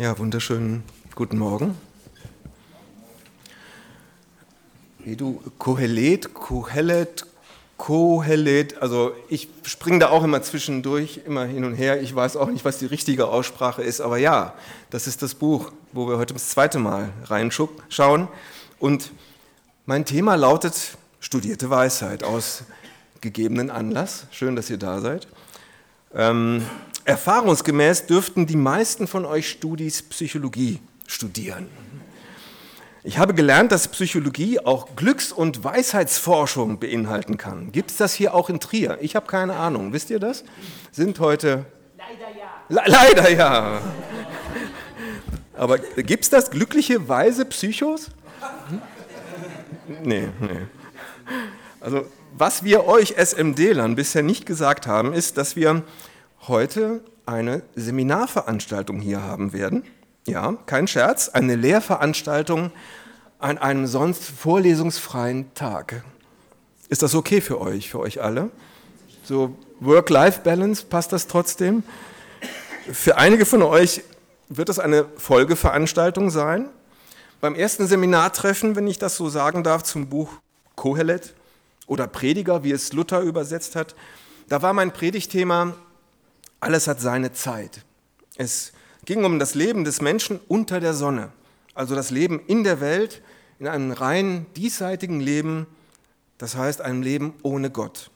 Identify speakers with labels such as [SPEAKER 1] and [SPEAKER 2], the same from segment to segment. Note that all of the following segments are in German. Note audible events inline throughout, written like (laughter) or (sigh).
[SPEAKER 1] Ja, wunderschönen guten Morgen. Wie du Kohelet, Kohelet, Kohelet, also ich springe da auch immer zwischendurch, immer hin und her. Ich weiß auch nicht, was die richtige Aussprache ist, aber ja, das ist das Buch, wo wir heute das zweite Mal reinschauen. Und mein Thema lautet studierte Weisheit aus gegebenen Anlass. Schön, dass ihr da seid. Ähm, Erfahrungsgemäß dürften die meisten von euch Studis Psychologie studieren. Ich habe gelernt, dass Psychologie auch Glücks- und Weisheitsforschung beinhalten kann. Gibt es das hier auch in Trier? Ich habe keine Ahnung. Wisst ihr das? Sind heute. Leider ja. Le leider ja. Aber gibt es das? Glückliche, weise Psychos? Nee, nee. Also, was wir euch SMD-Lern bisher nicht gesagt haben, ist, dass wir heute eine Seminarveranstaltung hier haben werden. Ja, kein Scherz, eine Lehrveranstaltung an einem sonst vorlesungsfreien Tag. Ist das okay für euch, für euch alle? So Work-Life-Balance, passt das trotzdem? Für einige von euch wird es eine Folgeveranstaltung sein. Beim ersten Seminartreffen, wenn ich das so sagen darf, zum Buch Kohelet oder Prediger, wie es Luther übersetzt hat, da war mein Predigtthema alles hat seine Zeit. Es ging um das Leben des Menschen unter der Sonne, also das Leben in der Welt, in einem rein diesseitigen Leben, das heißt einem Leben ohne Gott.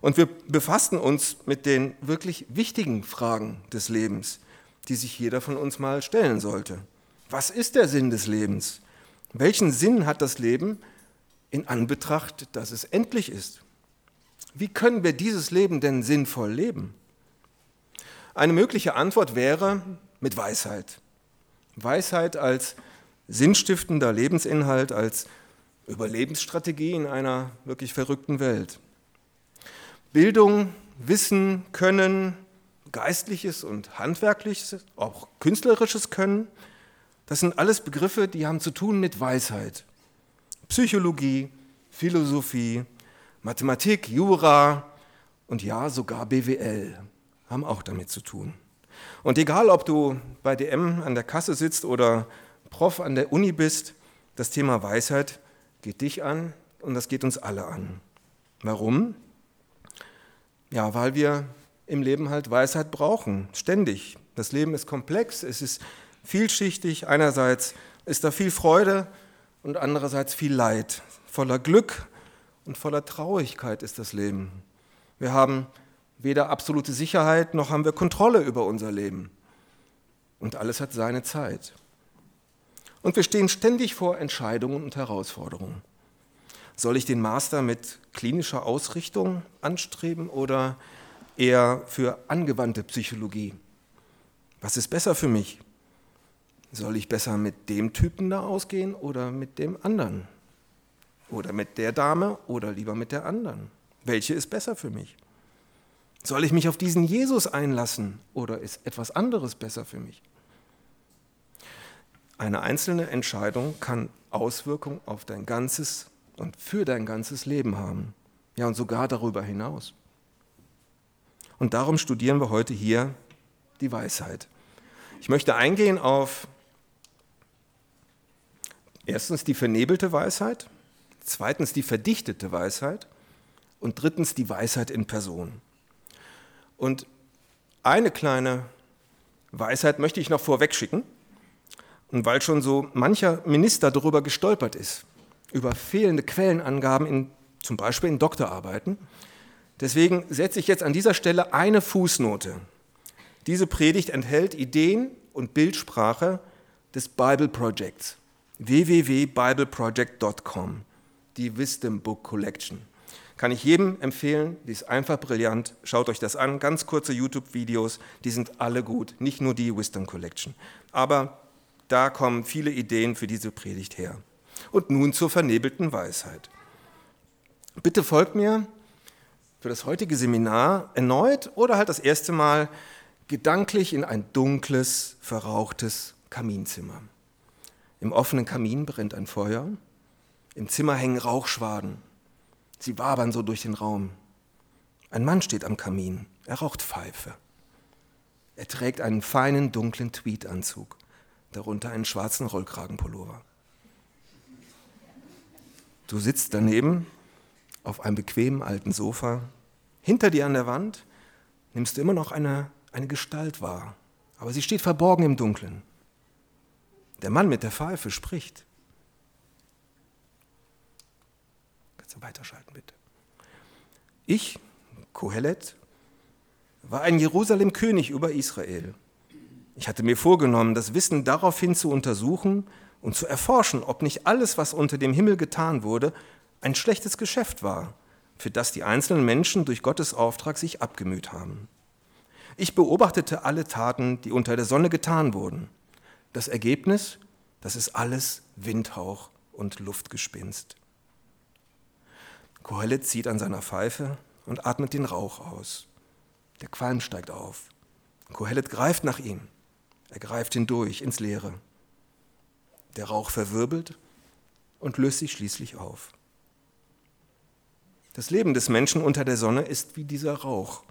[SPEAKER 1] Und wir befassten uns mit den wirklich wichtigen Fragen des Lebens, die sich jeder von uns mal stellen sollte. Was ist der Sinn des Lebens? Welchen Sinn hat das Leben in Anbetracht, dass es endlich ist? Wie können wir dieses Leben denn sinnvoll leben? Eine mögliche Antwort wäre mit Weisheit. Weisheit als sinnstiftender Lebensinhalt, als Überlebensstrategie in einer wirklich verrückten Welt. Bildung, Wissen, Können, geistliches und handwerkliches, auch künstlerisches Können, das sind alles Begriffe, die haben zu tun mit Weisheit. Psychologie, Philosophie, Mathematik, Jura und ja sogar BWL haben auch damit zu tun. Und egal, ob du bei DM an der Kasse sitzt oder Prof an der Uni bist, das Thema Weisheit geht dich an und das geht uns alle an. Warum? Ja, weil wir im Leben halt Weisheit brauchen, ständig. Das Leben ist komplex, es ist vielschichtig. Einerseits ist da viel Freude und andererseits viel Leid. Voller Glück und voller Traurigkeit ist das Leben. Wir haben weder absolute Sicherheit noch haben wir Kontrolle über unser Leben. Und alles hat seine Zeit. Und wir stehen ständig vor Entscheidungen und Herausforderungen. Soll ich den Master mit klinischer Ausrichtung anstreben oder eher für angewandte Psychologie? Was ist besser für mich? Soll ich besser mit dem Typen da ausgehen oder mit dem anderen? Oder mit der Dame oder lieber mit der anderen? Welche ist besser für mich? Soll ich mich auf diesen Jesus einlassen oder ist etwas anderes besser für mich? Eine einzelne Entscheidung kann Auswirkungen auf dein ganzes und für dein ganzes Leben haben. Ja, und sogar darüber hinaus. Und darum studieren wir heute hier die Weisheit. Ich möchte eingehen auf erstens die vernebelte Weisheit, zweitens die verdichtete Weisheit und drittens die Weisheit in Person. Und eine kleine Weisheit möchte ich noch vorweg schicken. Und weil schon so mancher Minister darüber gestolpert ist, über fehlende Quellenangaben in, zum Beispiel in Doktorarbeiten, deswegen setze ich jetzt an dieser Stelle eine Fußnote. Diese Predigt enthält Ideen und Bildsprache des Bible Projects, www.bibleproject.com, die Wisdom Book Collection. Kann ich jedem empfehlen, die ist einfach brillant. Schaut euch das an, ganz kurze YouTube-Videos, die sind alle gut, nicht nur die Wisdom Collection. Aber da kommen viele Ideen für diese Predigt her. Und nun zur vernebelten Weisheit. Bitte folgt mir für das heutige Seminar erneut oder halt das erste Mal gedanklich in ein dunkles, verrauchtes Kaminzimmer. Im offenen Kamin brennt ein Feuer, im Zimmer hängen Rauchschwaden. Sie wabern so durch den Raum. Ein Mann steht am Kamin. Er raucht Pfeife. Er trägt einen feinen, dunklen Tweedanzug. darunter einen schwarzen Rollkragenpullover. Du sitzt daneben auf einem bequemen alten Sofa. Hinter dir an der Wand nimmst du immer noch eine, eine Gestalt wahr, aber sie steht verborgen im Dunkeln. Der Mann mit der Pfeife spricht. Du weiterschalten, bitte? Ich, Kohelet, war ein Jerusalem-König über Israel. Ich hatte mir vorgenommen, das Wissen daraufhin zu untersuchen und zu erforschen, ob nicht alles, was unter dem Himmel getan wurde, ein schlechtes Geschäft war, für das die einzelnen Menschen durch Gottes Auftrag sich abgemüht haben. Ich beobachtete alle Taten, die unter der Sonne getan wurden. Das Ergebnis, das ist alles Windhauch und Luftgespinst. Kohelet zieht an seiner Pfeife und atmet den Rauch aus. Der Qualm steigt auf. Kohelet greift nach ihm. Er greift hindurch ins Leere. Der Rauch verwirbelt und löst sich schließlich auf. Das Leben des Menschen unter der Sonne ist wie dieser Rauch.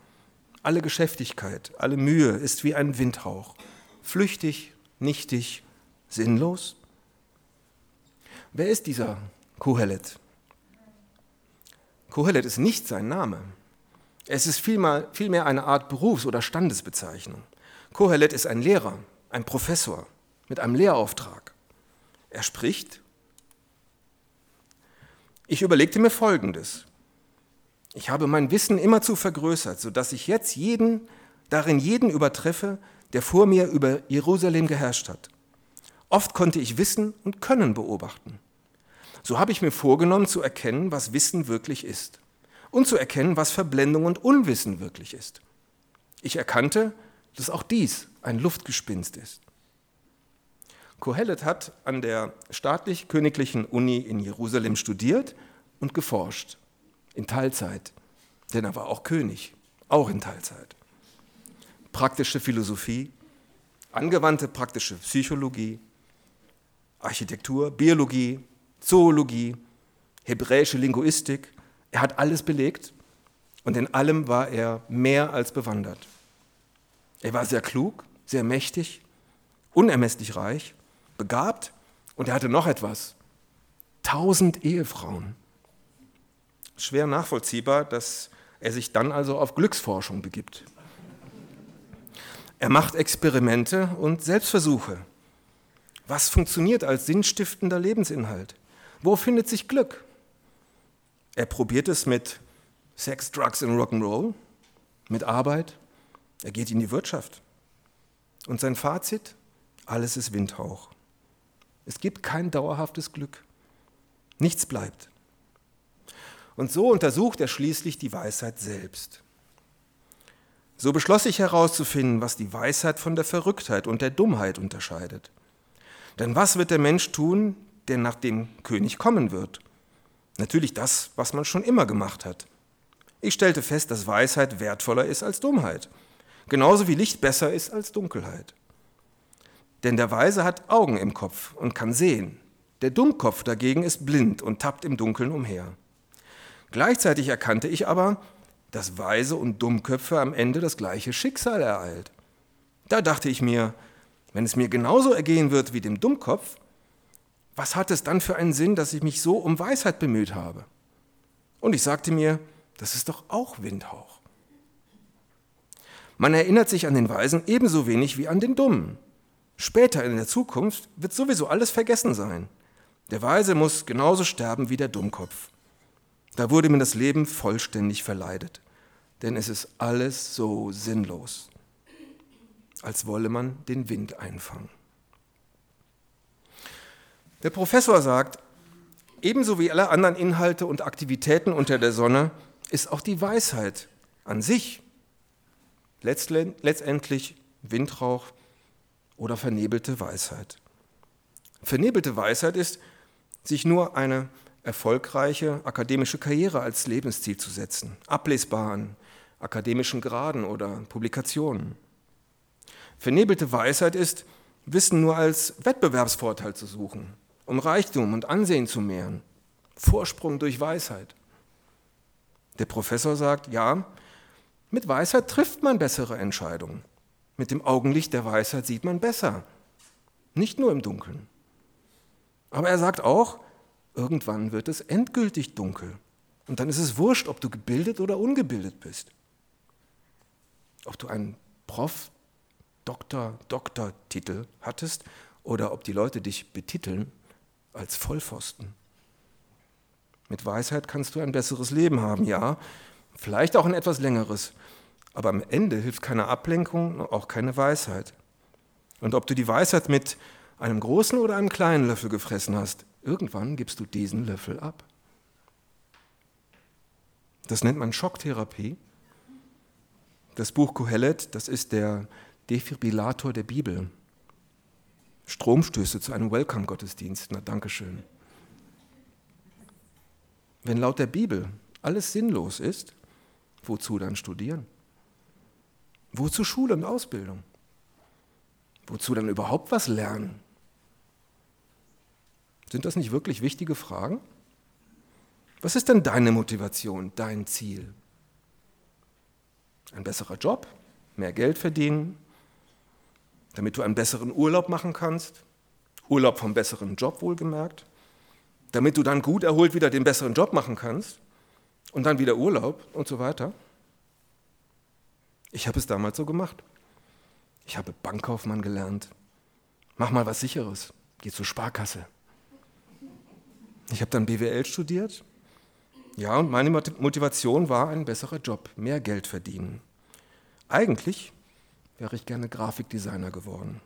[SPEAKER 1] Alle Geschäftigkeit, alle Mühe ist wie ein Windhauch. Flüchtig, nichtig, sinnlos. Wer ist dieser Kohelet? Kohelet ist nicht sein Name. Es ist vielmehr, eine Art Berufs- oder Standesbezeichnung. Kohelet ist ein Lehrer, ein Professor mit einem Lehrauftrag. Er spricht. Ich überlegte mir Folgendes. Ich habe mein Wissen immerzu vergrößert, sodass ich jetzt jeden, darin jeden übertreffe, der vor mir über Jerusalem geherrscht hat. Oft konnte ich Wissen und Können beobachten. So habe ich mir vorgenommen zu erkennen, was Wissen wirklich ist und zu erkennen, was Verblendung und Unwissen wirklich ist. Ich erkannte, dass auch dies ein Luftgespinst ist. Kohelet hat an der staatlich-königlichen Uni in Jerusalem studiert und geforscht, in Teilzeit, denn er war auch König, auch in Teilzeit. Praktische Philosophie, angewandte praktische Psychologie, Architektur, Biologie, Zoologie, hebräische Linguistik, er hat alles belegt und in allem war er mehr als bewandert. Er war sehr klug, sehr mächtig, unermesslich reich, begabt und er hatte noch etwas. Tausend Ehefrauen. Schwer nachvollziehbar, dass er sich dann also auf Glücksforschung begibt. Er macht Experimente und Selbstversuche. Was funktioniert als sinnstiftender Lebensinhalt? Wo findet sich Glück? Er probiert es mit Sex, Drugs und Rock'n'Roll, mit Arbeit, er geht in die Wirtschaft. Und sein Fazit? Alles ist Windhauch. Es gibt kein dauerhaftes Glück. Nichts bleibt. Und so untersucht er schließlich die Weisheit selbst. So beschloss ich herauszufinden, was die Weisheit von der Verrücktheit und der Dummheit unterscheidet. Denn was wird der Mensch tun, der nach dem König kommen wird? Natürlich das, was man schon immer gemacht hat. Ich stellte fest, dass Weisheit wertvoller ist als Dummheit genauso wie Licht besser ist als Dunkelheit. Denn der Weise hat Augen im Kopf und kann sehen. Der Dummkopf dagegen ist blind und tappt im Dunkeln umher. Gleichzeitig erkannte ich aber, dass Weise und Dummköpfe am Ende das gleiche Schicksal ereilt. Da dachte ich mir, wenn es mir genauso ergehen wird wie dem Dummkopf, was hat es dann für einen Sinn, dass ich mich so um Weisheit bemüht habe? Und ich sagte mir, das ist doch auch Windhauch. Man erinnert sich an den Weisen ebenso wenig wie an den Dummen. Später in der Zukunft wird sowieso alles vergessen sein. Der Weise muss genauso sterben wie der Dummkopf. Da wurde mir das Leben vollständig verleidet, denn es ist alles so sinnlos, als wolle man den Wind einfangen. Der Professor sagt, ebenso wie alle anderen Inhalte und Aktivitäten unter der Sonne ist auch die Weisheit an sich letztendlich Windrauch oder vernebelte Weisheit. Vernebelte Weisheit ist, sich nur eine erfolgreiche akademische Karriere als Lebensziel zu setzen, ablesbar an akademischen Graden oder Publikationen. Vernebelte Weisheit ist, Wissen nur als Wettbewerbsvorteil zu suchen, um Reichtum und Ansehen zu mehren, Vorsprung durch Weisheit. Der Professor sagt, ja, mit Weisheit trifft man bessere Entscheidungen. Mit dem Augenlicht der Weisheit sieht man besser. nicht nur im Dunkeln. Aber er sagt auch, irgendwann wird es endgültig dunkel. Und dann ist es wurscht, ob du gebildet oder ungebildet bist. Ob du einen Prof, Doktor, Doktortitel hattest oder ob die Leute dich betiteln als Vollpfosten. Mit Weisheit kannst du ein besseres Leben haben, ja, vielleicht auch ein etwas längeres, aber am Ende hilft keine Ablenkung, auch keine Weisheit. Und ob du die Weisheit mit einem großen oder einem kleinen Löffel gefressen hast, irgendwann gibst du diesen Löffel ab. Das nennt man Schocktherapie. Das Buch Kohelet, das ist der Defibrillator der Bibel. Stromstöße zu einem Welcome-Gottesdienst. Na, Dankeschön. Wenn laut der Bibel alles sinnlos ist, wozu dann studieren? Wozu Schule und Ausbildung? Wozu dann überhaupt was lernen? Sind das nicht wirklich wichtige Fragen? Was ist denn deine Motivation, dein Ziel? Ein besserer Job, mehr Geld verdienen, damit du einen besseren Urlaub machen kannst? Urlaub vom besseren Job wohlgemerkt? Damit du dann gut erholt wieder den besseren Job machen kannst und dann wieder Urlaub und so weiter? Ich habe es damals so gemacht. Ich habe Bankkaufmann gelernt. Mach mal was Sicheres. Geh zur Sparkasse. Ich habe dann BWL studiert. Ja, und meine Motivation war ein besserer Job, mehr Geld verdienen. Eigentlich wäre ich gerne Grafikdesigner geworden.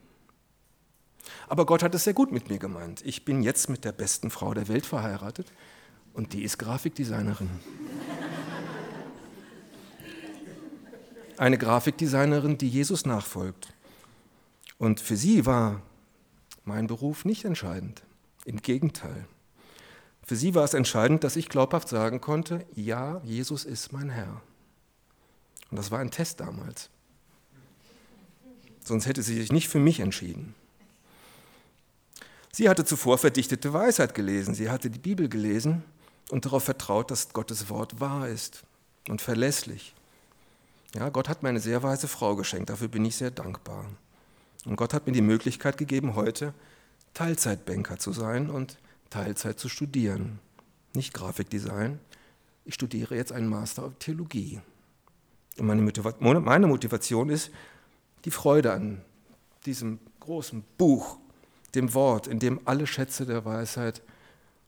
[SPEAKER 1] Aber Gott hat es sehr gut mit mir gemeint. Ich bin jetzt mit der besten Frau der Welt verheiratet und die ist Grafikdesignerin. Eine Grafikdesignerin, die Jesus nachfolgt. Und für sie war mein Beruf nicht entscheidend. Im Gegenteil. Für sie war es entscheidend, dass ich glaubhaft sagen konnte, ja, Jesus ist mein Herr. Und das war ein Test damals. Sonst hätte sie sich nicht für mich entschieden. Sie hatte zuvor verdichtete Weisheit gelesen, sie hatte die Bibel gelesen und darauf vertraut, dass Gottes Wort wahr ist und verlässlich. Ja, Gott hat mir eine sehr weise Frau geschenkt, dafür bin ich sehr dankbar. Und Gott hat mir die Möglichkeit gegeben, heute Teilzeitbanker zu sein und Teilzeit zu studieren. Nicht Grafikdesign, ich studiere jetzt einen Master of Theologie. Und meine Motivation ist die Freude an diesem großen Buch, dem Wort, in dem alle Schätze der Weisheit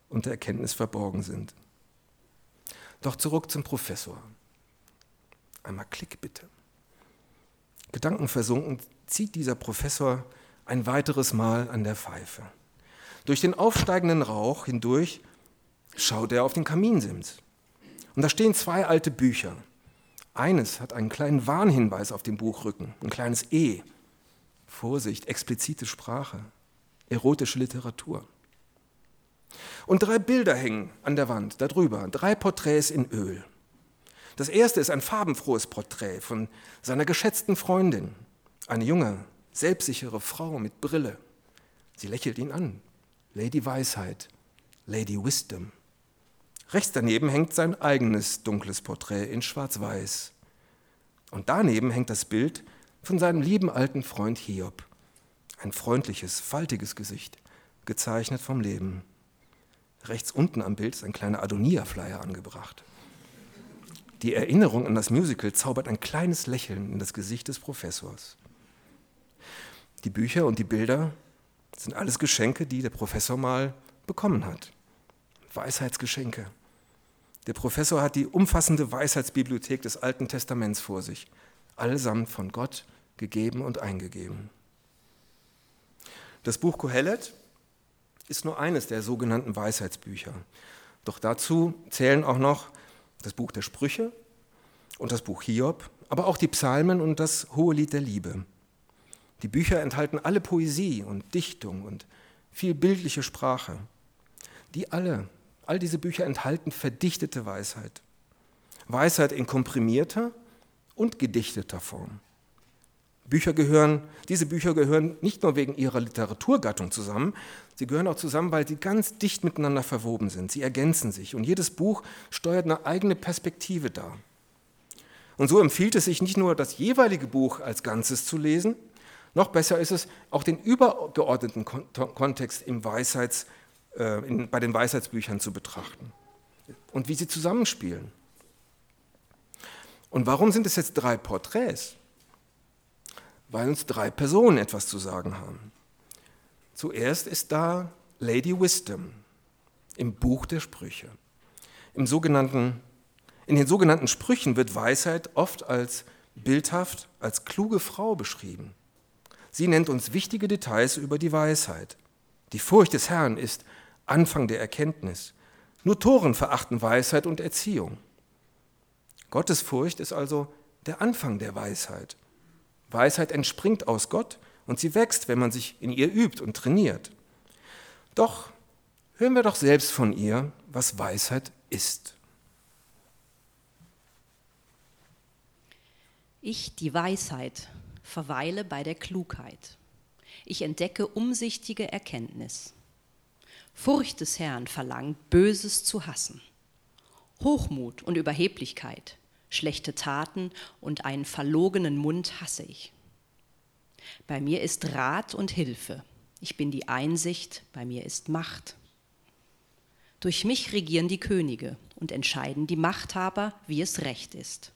[SPEAKER 1] und der Erkenntnis verborgen sind. Doch zurück zum Professor. Einmal Klick bitte. Gedankenversunken zieht dieser Professor ein weiteres Mal an der Pfeife. Durch den aufsteigenden Rauch hindurch schaut er auf den Kaminsims. Und da stehen zwei alte Bücher. Eines hat einen kleinen Warnhinweis auf dem Buchrücken, ein kleines E. Vorsicht, explizite Sprache erotische Literatur. Und drei Bilder hängen an der Wand darüber, drei Porträts in Öl. Das erste ist ein farbenfrohes Porträt von seiner geschätzten Freundin, eine junge, selbstsichere Frau mit Brille. Sie lächelt ihn an. Lady Weisheit, Lady Wisdom. Rechts daneben hängt sein eigenes dunkles Porträt in Schwarz-Weiß. Und daneben hängt das Bild von seinem lieben alten Freund Hiob. Ein freundliches, faltiges Gesicht, gezeichnet vom Leben. Rechts unten am Bild ist ein kleiner Adonia-Flyer angebracht. Die Erinnerung an das Musical zaubert ein kleines Lächeln in das Gesicht des Professors. Die Bücher und die Bilder sind alles Geschenke, die der Professor mal bekommen hat. Weisheitsgeschenke. Der Professor hat die umfassende Weisheitsbibliothek des Alten Testaments vor sich, allesamt von Gott gegeben und eingegeben. Das Buch Kohelet ist nur eines der sogenannten Weisheitsbücher. Doch dazu zählen auch noch das Buch der Sprüche und das Buch Hiob, aber auch die Psalmen und das Hohelied der Liebe. Die Bücher enthalten alle Poesie und Dichtung und viel bildliche Sprache. Die alle, all diese Bücher enthalten verdichtete Weisheit. Weisheit in komprimierter und gedichteter Form. Bücher gehören, diese Bücher gehören nicht nur wegen ihrer Literaturgattung zusammen, sie gehören auch zusammen, weil sie ganz dicht miteinander verwoben sind. Sie ergänzen sich und jedes Buch steuert eine eigene Perspektive dar. Und so empfiehlt es sich nicht nur, das jeweilige Buch als Ganzes zu lesen, Noch besser ist es, auch den übergeordneten Kontext im Weisheits, äh, in, bei den Weisheitsbüchern zu betrachten und wie sie zusammenspielen. Und warum sind es jetzt drei Porträts? Weil uns drei Personen etwas zu sagen haben. Zuerst ist da Lady Wisdom im Buch der Sprüche. Im sogenannten, in den sogenannten Sprüchen wird Weisheit oft als bildhaft, als kluge Frau beschrieben. Sie nennt uns wichtige Details über die Weisheit. Die Furcht des Herrn ist Anfang der Erkenntnis. Nur Toren verachten Weisheit und Erziehung. Gottes Furcht ist also der Anfang der Weisheit. Weisheit entspringt aus Gott und sie wächst, wenn man sich in ihr übt und trainiert. Doch hören wir doch selbst von ihr, was Weisheit ist.
[SPEAKER 2] Ich, die Weisheit, verweile bei der Klugheit. Ich entdecke umsichtige Erkenntnis. Furcht des Herrn verlangt, Böses zu hassen. Hochmut und Überheblichkeit, schlechte Taten und einen verlogenen Mund hasse ich. Bei mir ist Rat und Hilfe. Ich bin die Einsicht, bei mir ist Macht. Durch mich regieren die Könige und entscheiden die Machthaber, wie es recht ist.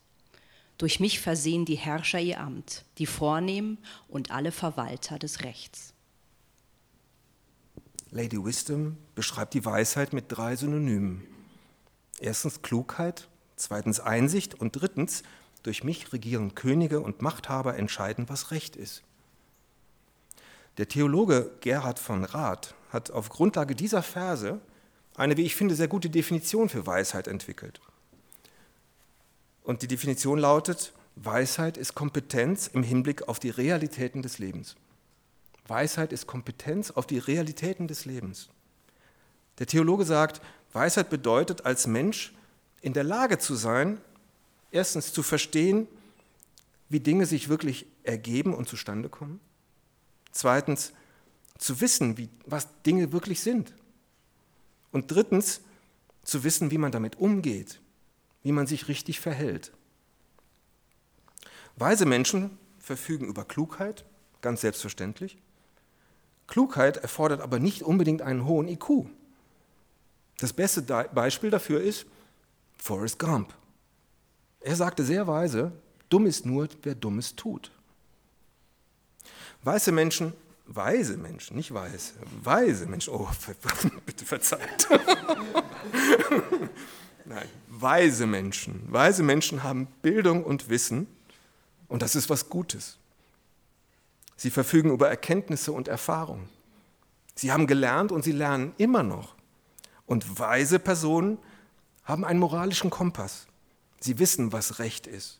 [SPEAKER 2] Durch mich versehen die Herrscher ihr Amt, die Vornehmen und alle Verwalter des Rechts.
[SPEAKER 1] Lady Wisdom beschreibt die Weisheit mit drei Synonymen. Erstens Klugheit, zweitens Einsicht und drittens, durch mich regieren Könige und Machthaber entscheiden, was Recht ist. Der Theologe Gerhard von Rath hat auf Grundlage dieser Verse eine, wie ich finde, sehr gute Definition für Weisheit entwickelt. Und die Definition lautet, Weisheit ist Kompetenz im Hinblick auf die Realitäten des Lebens. Weisheit ist Kompetenz auf die Realitäten des Lebens. Der Theologe sagt, Weisheit bedeutet als Mensch in der Lage zu sein, erstens zu verstehen, wie Dinge sich wirklich ergeben und zustande kommen. Zweitens, zu wissen, wie, was Dinge wirklich sind. Und drittens, zu wissen, wie man damit umgeht, wie man sich richtig verhält. Weise Menschen verfügen über Klugheit, ganz selbstverständlich. Klugheit erfordert aber nicht unbedingt einen hohen IQ. Das beste Beispiel dafür ist Forrest Gump. Er sagte sehr weise, dumm ist nur, wer Dummes tut. Weiße Menschen, weise Menschen, nicht weiß, weise Menschen, oh, (laughs) bitte verzeiht. (laughs) Nein, weise Menschen. Weise Menschen haben Bildung und Wissen und das ist was Gutes. Sie verfügen über Erkenntnisse und Erfahrung. Sie haben gelernt und sie lernen immer noch. Und weise Personen haben einen moralischen Kompass. Sie wissen, was Recht ist.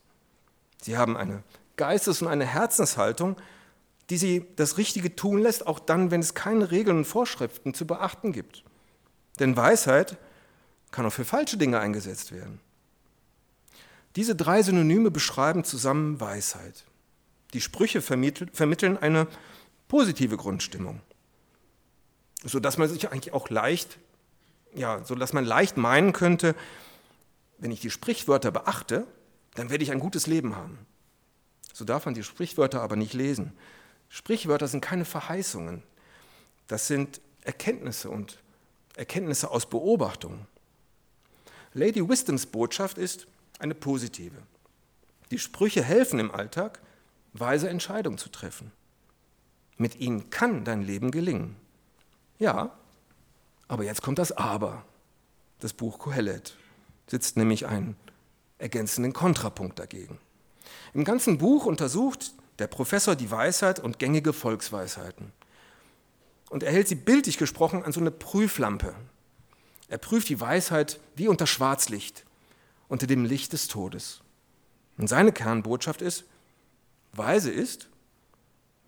[SPEAKER 1] Sie haben eine Geistes- und eine Herzenshaltung, die sie das Richtige tun lässt, auch dann, wenn es keine Regeln und Vorschriften zu beachten gibt. Denn Weisheit kann auch für falsche Dinge eingesetzt werden. Diese drei Synonyme beschreiben zusammen Weisheit. Die Sprüche vermitteln eine positive Grundstimmung, sodass man sich eigentlich auch leicht, ja, so man leicht meinen könnte, wenn ich die Sprichwörter beachte, dann werde ich ein gutes Leben haben. So darf man die Sprichwörter aber nicht lesen. Sprichwörter sind keine Verheißungen. Das sind Erkenntnisse und Erkenntnisse aus Beobachtung. Lady Wisdoms Botschaft ist eine positive. Die Sprüche helfen im Alltag, weise Entscheidungen zu treffen. Mit ihnen kann dein Leben gelingen. Ja, aber jetzt kommt das Aber. Das Buch Kohelet sitzt nämlich einen ergänzenden Kontrapunkt dagegen. Im ganzen Buch untersucht der Professor die Weisheit und gängige Volksweisheiten. Und er hält sie bildlich gesprochen an so eine Prüflampe, er prüft die Weisheit wie unter Schwarzlicht, unter dem Licht des Todes. Und seine Kernbotschaft ist, weise ist,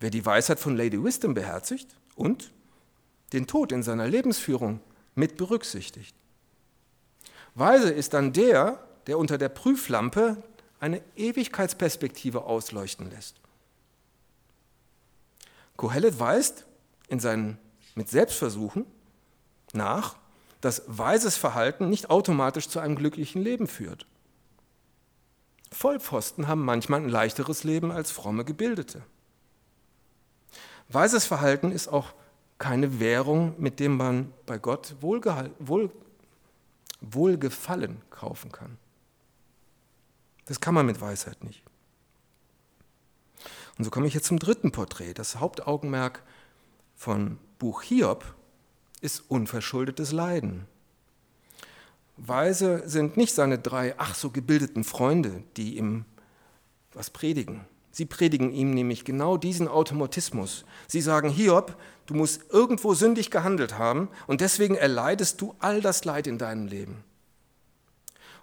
[SPEAKER 1] wer die Weisheit von Lady Wisdom beherzigt und den Tod in seiner Lebensführung mit berücksichtigt. Weise ist dann der, der unter der Prüflampe eine Ewigkeitsperspektive ausleuchten lässt. Kohelet weist in seinen mit Selbstversuchen nach, dass weises Verhalten nicht automatisch zu einem glücklichen Leben führt. Vollpfosten haben manchmal ein leichteres Leben als fromme Gebildete. Weises Verhalten ist auch keine Währung, mit dem man bei Gott Wohl Wohlgefallen kaufen kann. Das kann man mit Weisheit nicht. Und so komme ich jetzt zum dritten Porträt. Das Hauptaugenmerk von Buch Hiob ist unverschuldetes Leiden. Weise sind nicht seine drei ach so gebildeten Freunde, die ihm was predigen. Sie predigen ihm nämlich genau diesen Automatismus. Sie sagen, Hiob, du musst irgendwo sündig gehandelt haben und deswegen erleidest du all das Leid in deinem Leben.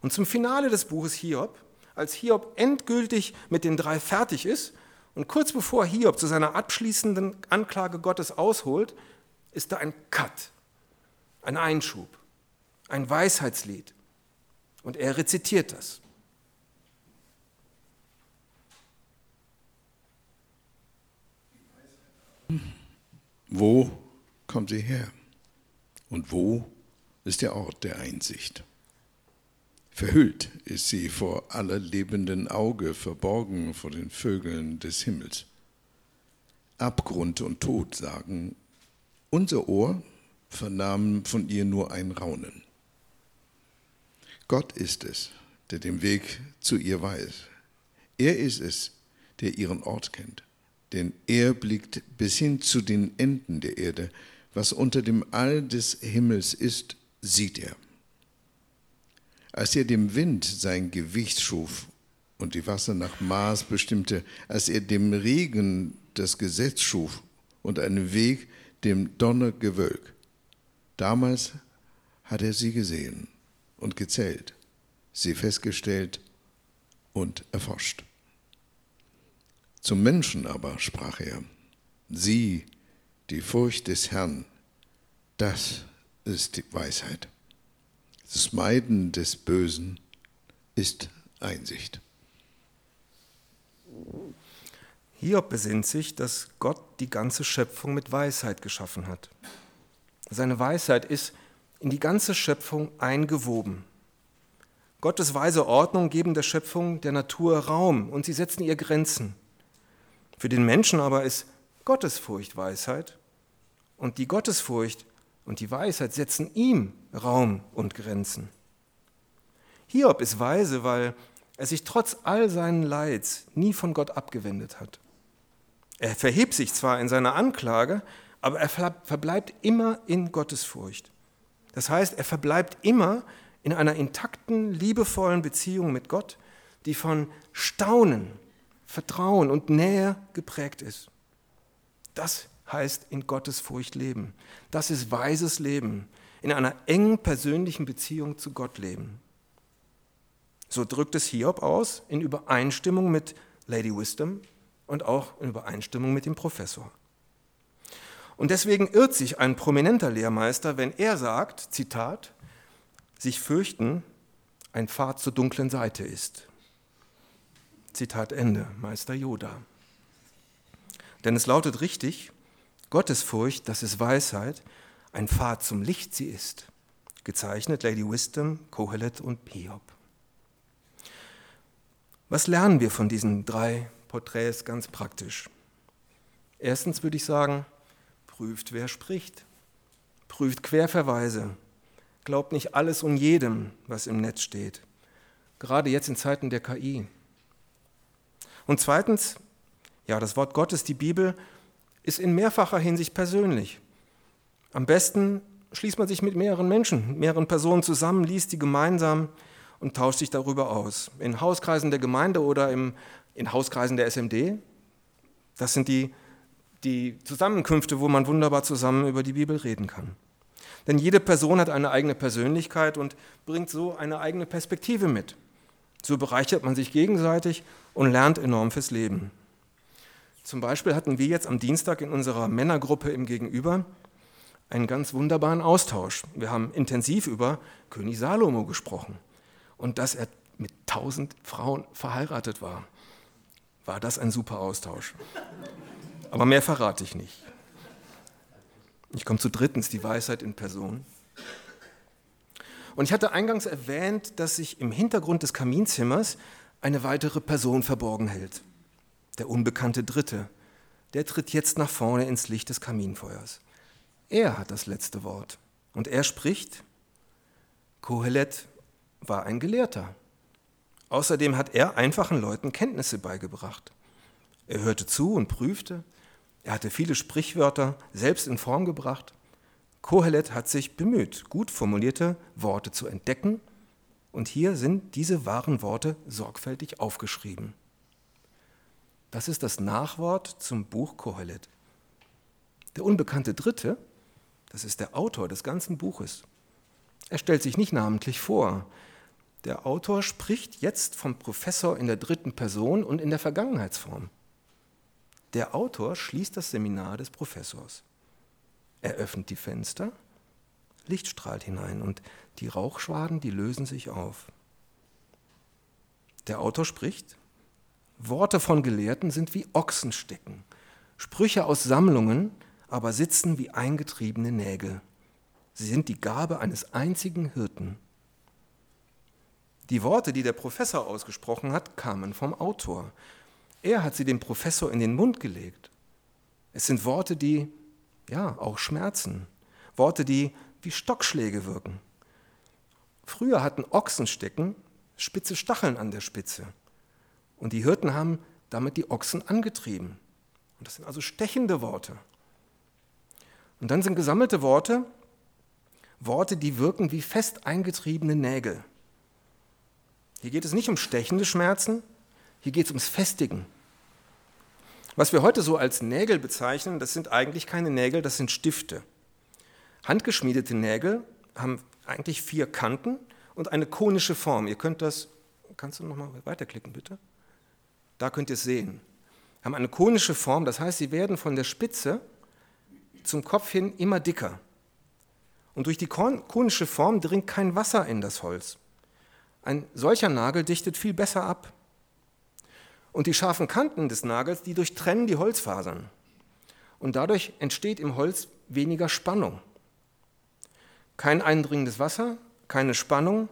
[SPEAKER 1] Und zum Finale des Buches Hiob, als Hiob endgültig mit den drei fertig ist und kurz bevor Hiob zu seiner abschließenden Anklage Gottes ausholt, ist da ein Cut, ein Einschub, ein Weisheitslied. Und er rezitiert das.
[SPEAKER 3] Wo kommt sie her? Und wo ist der Ort der Einsicht? Verhüllt ist sie vor aller lebenden Auge, verborgen vor den Vögeln des Himmels. Abgrund und Tod sagen, unser Ohr vernahm von ihr nur ein Raunen. Gott ist es, der den Weg zu ihr weiß. Er ist es, der ihren Ort kennt, denn er blickt bis hin zu den Enden der Erde. Was unter dem All des Himmels ist, sieht er. Als er dem Wind sein Gewicht schuf und die Wasser nach Maß bestimmte, als er dem Regen das Gesetz schuf und einen Weg dem Donnergewölk, damals hat er sie gesehen und gezählt, sie festgestellt und erforscht. Zum Menschen aber sprach er, sie, die Furcht des Herrn, das ist die Weisheit. Das Meiden des Bösen ist Einsicht.
[SPEAKER 1] Hiob besinnt sich, dass Gott die ganze Schöpfung mit Weisheit geschaffen hat. Seine Weisheit ist in die ganze Schöpfung eingewoben. Gottes weise Ordnung geben der Schöpfung der Natur Raum und sie setzen ihr Grenzen. Für den Menschen aber ist Gottesfurcht Weisheit und die Gottesfurcht und die Weisheit setzen ihm Raum und Grenzen. Hiob ist weise, weil er sich trotz all seinen Leids nie von Gott abgewendet hat. Er verhebt sich zwar in seiner Anklage, aber er verbleibt immer in Gottesfurcht. Das heißt, er verbleibt immer in einer intakten, liebevollen Beziehung mit Gott, die von Staunen, Vertrauen und Nähe geprägt ist. Das heißt in Gottes Furcht leben. Das ist weises Leben, in einer engen persönlichen Beziehung zu Gott leben. So drückt es Hiob aus, in Übereinstimmung mit Lady Wisdom und auch in Übereinstimmung mit dem Professor. Und deswegen irrt sich ein prominenter Lehrmeister, wenn er sagt, Zitat, sich fürchten ein Pfad zur dunklen Seite ist. Zitat Ende, Meister Yoda. Denn es lautet richtig, Gottesfurcht, das ist Weisheit, ein Pfad zum Licht sie ist. Gezeichnet Lady Wisdom, Kohelet und Hiob. Was lernen wir von diesen drei Porträts ganz praktisch? Erstens würde ich sagen, prüft, wer spricht. Prüft Querverweise. Glaubt nicht alles und jedem, was im Netz steht. Gerade jetzt in Zeiten der KI. Und zweitens, ja, das Wort Gottes, die Bibel, ist in mehrfacher Hinsicht persönlich. Am besten schließt man sich mit mehreren Menschen, mehreren Personen zusammen, liest die gemeinsam und tauscht sich darüber aus. In Hauskreisen der Gemeinde oder im, in Hauskreisen der SMD. Das sind die, die Zusammenkünfte, wo man wunderbar zusammen über die Bibel reden kann. Denn jede Person hat eine eigene Persönlichkeit und bringt so eine eigene Perspektive mit. So bereichert man sich gegenseitig und lernt enorm fürs Leben. Zum Beispiel hatten wir jetzt am Dienstag in unserer Männergruppe im Gegenüber einen ganz wunderbaren Austausch. Wir haben intensiv über König Salomo gesprochen und dass er mit tausend Frauen verheiratet war. War das ein super Austausch. Aber mehr verrate ich nicht. Ich komme zu drittens, die Weisheit in Person. Und ich hatte eingangs erwähnt, dass sich im Hintergrund des Kaminzimmers eine weitere Person verborgen hält der unbekannte Dritte, der tritt jetzt nach vorne ins Licht des Kaminfeuers. Er hat das letzte Wort. Und er spricht, Kohelet war ein Gelehrter. Außerdem hat er einfachen Leuten Kenntnisse beigebracht. Er hörte zu und prüfte. Er hatte viele Sprichwörter selbst in Form gebracht. Kohelet hat sich bemüht, gut formulierte Worte zu entdecken. Und hier sind diese wahren Worte sorgfältig aufgeschrieben. Das ist das Nachwort zum Buch Kohelet. Der unbekannte Dritte, das ist der Autor des ganzen Buches. Er stellt sich nicht namentlich vor. Der Autor spricht jetzt vom Professor in der dritten Person und in der Vergangenheitsform. Der Autor schließt das Seminar des Professors. Er öffnet die Fenster, Licht strahlt hinein und die Rauchschwaden, die lösen sich auf. Der Autor spricht, Worte von Gelehrten sind wie Ochsenstecken, Sprüche aus Sammlungen aber sitzen wie eingetriebene Nägel. Sie sind die Gabe eines einzigen Hirten. Die Worte, die der Professor ausgesprochen hat, kamen vom Autor. Er hat sie dem Professor in den Mund gelegt. Es sind Worte, die, ja, auch schmerzen. Worte, die wie Stockschläge wirken. Früher hatten Ochsenstecken spitze Stacheln an der Spitze. Und die Hirten haben damit die Ochsen angetrieben. Und das sind also stechende Worte. Und dann sind gesammelte Worte, Worte, die wirken wie fest eingetriebene Nägel. Hier geht es nicht um stechende Schmerzen, hier geht es ums Festigen. Was wir heute so als Nägel bezeichnen, das sind eigentlich keine Nägel, das sind Stifte. Handgeschmiedete Nägel haben eigentlich vier Kanten und eine konische Form. Ihr könnt das, kannst du nochmal weiterklicken bitte? Da könnt ihr es sehen. Haben eine konische Form, das heißt, sie werden von der Spitze zum Kopf hin immer dicker. Und durch die konische Form dringt kein Wasser in das Holz. Ein solcher Nagel dichtet viel besser ab. Und die scharfen Kanten des Nagels, die durchtrennen die Holzfasern. Und dadurch entsteht im Holz weniger Spannung. Kein eindringendes Wasser, keine Spannung.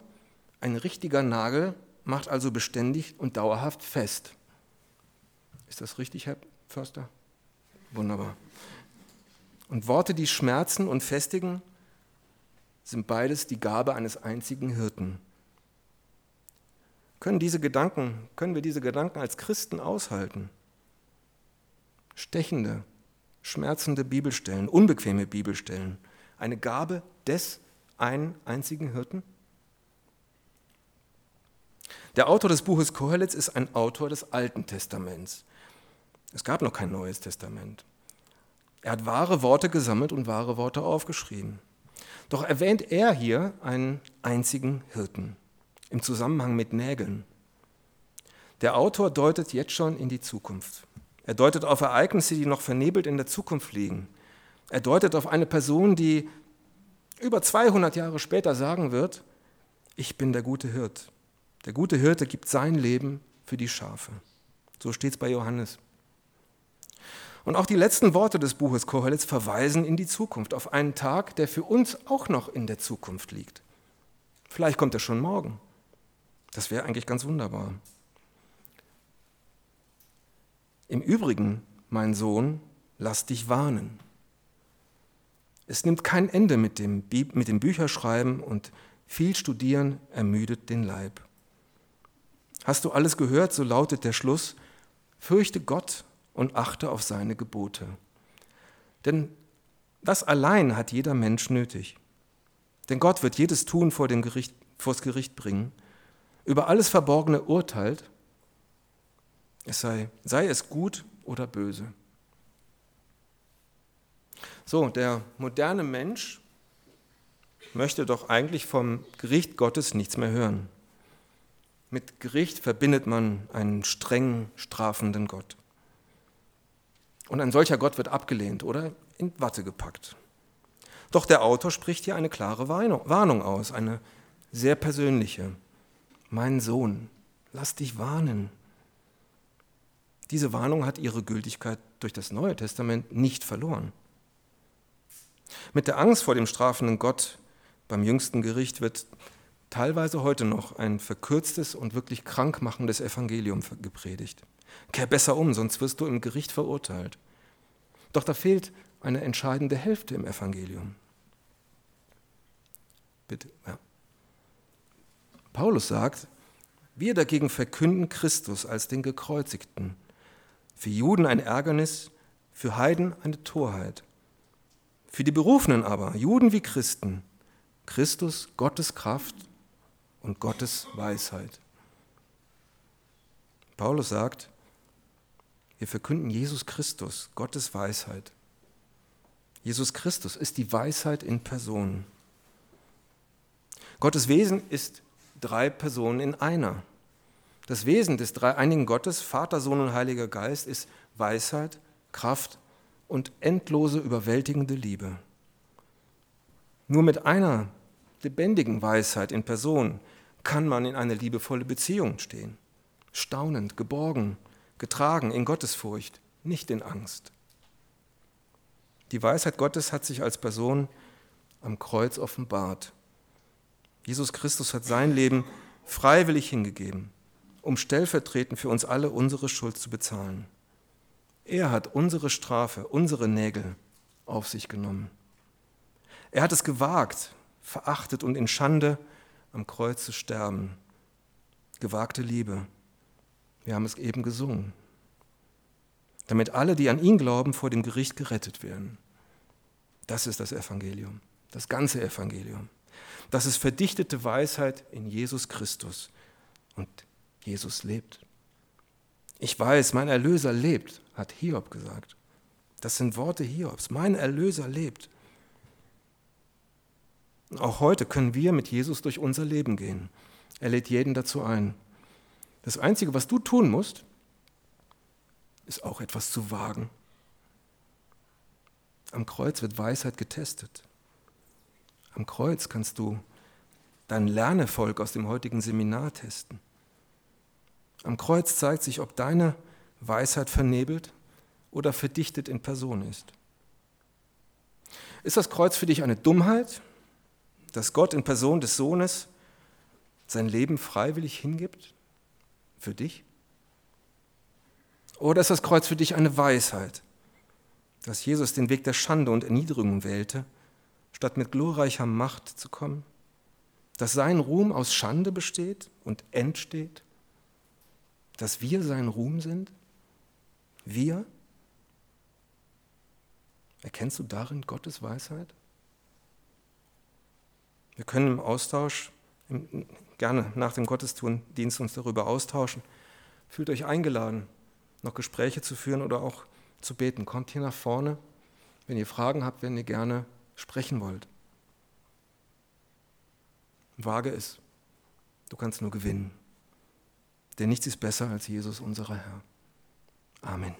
[SPEAKER 1] Ein richtiger Nagel macht also beständig und dauerhaft fest. Ist das richtig, Herr Förster? Wunderbar. Und Worte, die schmerzen und festigen, sind beides die Gabe eines einzigen Hirten. Können, diese Gedanken, können wir diese Gedanken als Christen aushalten? Stechende, schmerzende Bibelstellen, unbequeme Bibelstellen, eine Gabe des einen einzigen Hirten? Der Autor des Buches Kohelitz ist ein Autor des Alten Testaments. Es gab noch kein Neues Testament. Er hat wahre Worte gesammelt und wahre Worte aufgeschrieben. Doch erwähnt er hier einen einzigen Hirten im Zusammenhang mit Nägeln. Der Autor deutet jetzt schon in die Zukunft. Er deutet auf Ereignisse, die noch vernebelt in der Zukunft liegen. Er deutet auf eine Person, die über 200 Jahre später sagen wird, ich bin der gute Hirt. Der gute Hirte gibt sein Leben für die Schafe. So steht es bei Johannes. Und auch die letzten Worte des Buches Kohelitz verweisen in die Zukunft, auf einen Tag, der für uns auch noch in der Zukunft liegt. Vielleicht kommt er schon morgen. Das wäre eigentlich ganz wunderbar. Im Übrigen, mein Sohn, lass dich warnen. Es nimmt kein Ende mit dem, mit dem Bücherschreiben und viel Studieren ermüdet den Leib. Hast du alles gehört, so lautet der Schluss, fürchte Gott und achte auf seine Gebote. Denn das allein hat jeder Mensch nötig. Denn Gott wird jedes Tun vor dem Gericht, vors Gericht bringen, über alles Verborgene urteilt, es sei, sei es gut oder böse. So, der moderne Mensch möchte doch eigentlich vom Gericht Gottes nichts mehr hören. Mit Gericht verbindet man einen strengen, strafenden Gott. Und ein solcher Gott wird abgelehnt oder in Watte gepackt. Doch der Autor spricht hier eine klare Warnung aus, eine sehr persönliche. Mein Sohn, lass dich warnen. Diese Warnung hat ihre Gültigkeit durch das Neue Testament nicht verloren. Mit der Angst vor dem strafenden Gott beim jüngsten Gericht wird teilweise heute noch ein verkürztes und wirklich krankmachendes Evangelium gepredigt. Kehr besser um, sonst wirst du im Gericht verurteilt. Doch da fehlt eine entscheidende Hälfte im Evangelium. Bitte, ja. Paulus sagt, wir dagegen verkünden Christus als den Gekreuzigten. Für Juden ein Ärgernis, für Heiden eine Torheit. Für die Berufenen aber, Juden wie Christen, Christus Gottes Kraft und Gottes Weisheit. Paulus sagt, wir verkünden Jesus Christus, Gottes Weisheit. Jesus Christus ist die Weisheit in Person. Gottes Wesen ist drei Personen in einer. Das Wesen des dreieinigen Gottes, Vater, Sohn und Heiliger Geist, ist Weisheit, Kraft und endlose, überwältigende Liebe. Nur mit einer lebendigen Weisheit in Person kann man in eine liebevolle Beziehung stehen. Staunend, geborgen, getragen in Gottesfurcht, nicht in Angst. Die Weisheit Gottes hat sich als Person am Kreuz offenbart. Jesus Christus hat sein Leben freiwillig hingegeben, um stellvertretend für uns alle unsere Schuld zu bezahlen. Er hat unsere Strafe, unsere Nägel auf sich genommen. Er hat es gewagt, verachtet und in Schande am Kreuz zu sterben. Gewagte Liebe. Wir haben es eben gesungen. Damit alle, die an ihn glauben, vor dem Gericht gerettet werden. Das ist das Evangelium, das ganze Evangelium. Das ist verdichtete Weisheit in Jesus Christus. Und Jesus lebt. Ich weiß, mein Erlöser lebt, hat Hiob gesagt. Das sind Worte Hiobs. Mein Erlöser lebt. Auch heute können wir mit Jesus durch unser Leben gehen. Er lädt jeden dazu ein. Das Einzige, was du tun musst, ist auch etwas zu wagen. Am Kreuz wird Weisheit getestet. Am Kreuz kannst du dein Lernevolk aus dem heutigen Seminar testen. Am Kreuz zeigt sich, ob deine Weisheit vernebelt oder verdichtet in Person ist. Ist das Kreuz für dich eine Dummheit, dass Gott in Person des Sohnes sein Leben freiwillig hingibt? Für dich? Oder ist das Kreuz für dich eine Weisheit, dass Jesus den Weg der Schande und Erniedrigung wählte, statt mit glorreicher Macht zu kommen? Dass sein Ruhm aus Schande besteht und entsteht? dass wir sein Ruhm sind? Wir? Erkennst du darin Gottes Weisheit? Wir können im Austausch, gerne nach dem Gottesdienst uns darüber austauschen. Fühlt euch eingeladen, noch Gespräche zu führen oder auch zu beten. Kommt hier nach vorne, wenn ihr Fragen habt, wenn ihr gerne sprechen wollt. Wage es. Du kannst nur gewinnen. Denn nichts ist besser als Jesus, unser Herr. Amen.